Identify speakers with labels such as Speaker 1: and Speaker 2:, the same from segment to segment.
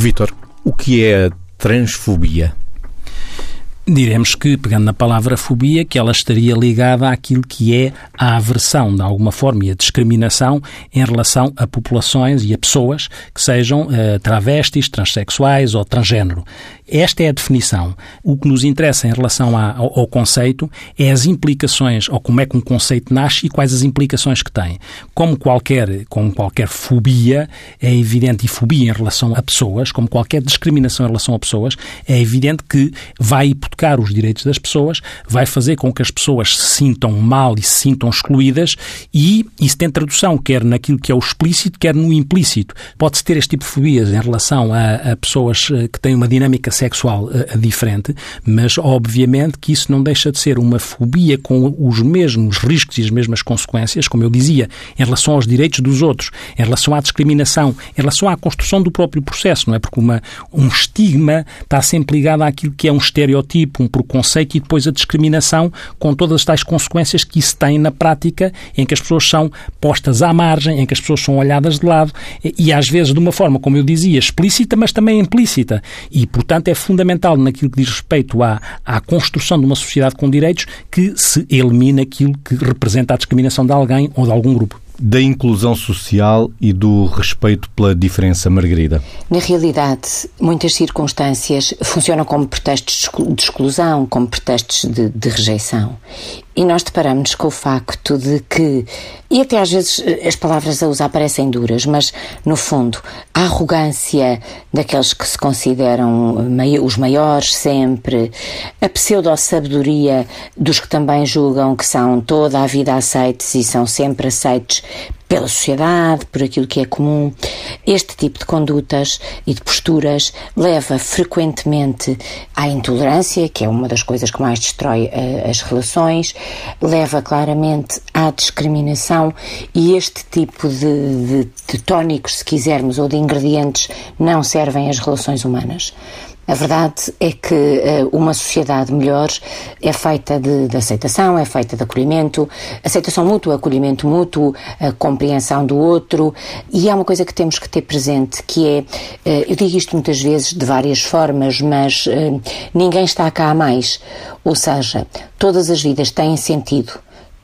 Speaker 1: Vítor, o que é transfobia?
Speaker 2: Diremos que, pegando na palavra fobia, que ela estaria ligada àquilo que é a aversão, de alguma forma, e a discriminação em relação a populações e a pessoas que sejam uh, travestis, transexuais ou transgênero. Esta é a definição. O que nos interessa em relação ao, ao, conceito é as implicações, ou como é que um conceito nasce e quais as implicações que tem. Como qualquer, como qualquer fobia, é evidente, e fobia em relação a pessoas, como qualquer discriminação em relação a pessoas, é evidente que vai hipotecar os direitos das pessoas, vai fazer com que as pessoas se sintam mal e se sintam excluídas, e isso tem tradução, quer naquilo que é o explícito, quer no implícito. Pode-se ter este tipo de fobias em relação a, a pessoas eh, que têm uma dinâmica sexual uh, diferente, mas obviamente que isso não deixa de ser uma fobia com os mesmos riscos e as mesmas consequências, como eu dizia, em relação aos direitos dos outros, em relação à discriminação, em relação à construção do próprio processo, não é? Porque uma, um estigma está sempre ligado àquilo que é um estereotipo, um preconceito e depois a discriminação com todas as tais consequências que isso tem na prática, em que as pessoas são postas à margem, em que as pessoas são olhadas de lado e, e às vezes de uma forma, como eu dizia, explícita, mas também implícita. E, portanto, é fundamental naquilo que diz respeito à, à construção de uma sociedade com direitos que se elimine aquilo que representa a discriminação de alguém ou de algum grupo
Speaker 1: da inclusão social e do respeito pela diferença, Margarida?
Speaker 3: Na realidade, muitas circunstâncias funcionam como pretextos de exclusão, como pretextos de, de rejeição. E nós deparamos com o facto de que, e até às vezes as palavras a usar parecem duras, mas no fundo, a arrogância daqueles que se consideram os maiores sempre, a pseudo-sabedoria dos que também julgam que são toda a vida aceites e são sempre aceites pela sociedade, por aquilo que é comum. Este tipo de condutas e de posturas leva frequentemente à intolerância, que é uma das coisas que mais destrói uh, as relações, leva claramente à discriminação e este tipo de, de, de tónicos, se quisermos, ou de ingredientes não servem às relações humanas. A verdade é que uh, uma sociedade melhor é feita de, de, aceitação, é feita de acolhimento, aceitação mútua, acolhimento mútuo, a compreensão do outro. E há uma coisa que temos que ter presente que é, uh, eu digo isto muitas vezes de várias formas, mas uh, ninguém está cá a mais. Ou seja, todas as vidas têm sentido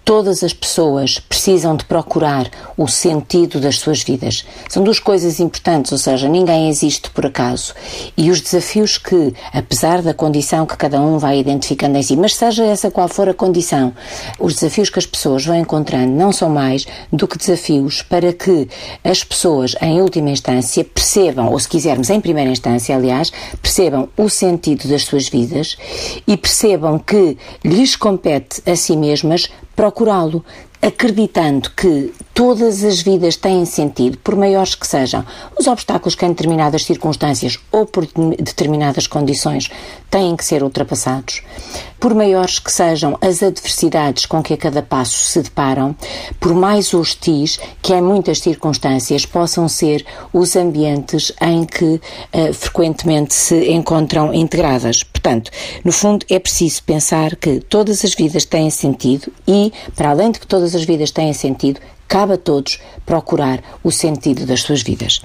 Speaker 3: Todas as pessoas precisam de procurar o sentido das suas vidas. São duas coisas importantes, ou seja, ninguém existe por acaso. E os desafios que, apesar da condição que cada um vai identificando em si, mas seja essa qual for a condição, os desafios que as pessoas vão encontrando não são mais do que desafios para que as pessoas, em última instância, percebam, ou se quisermos, em primeira instância, aliás, percebam o sentido das suas vidas e percebam que lhes compete a si mesmas procurá-lo, acreditando que todas as vidas têm sentido, por maiores que sejam. Os obstáculos que em determinadas circunstâncias ou por determinadas condições têm que ser ultrapassados. Por maiores que sejam as adversidades com que a cada passo se deparam, por mais hostis que em muitas circunstâncias possam ser os ambientes em que uh, frequentemente se encontram integradas. Portanto, no fundo, é preciso pensar que todas as vidas têm sentido e, para além de que todas as vidas têm sentido, cabe a todos procurar o sentido das suas vidas.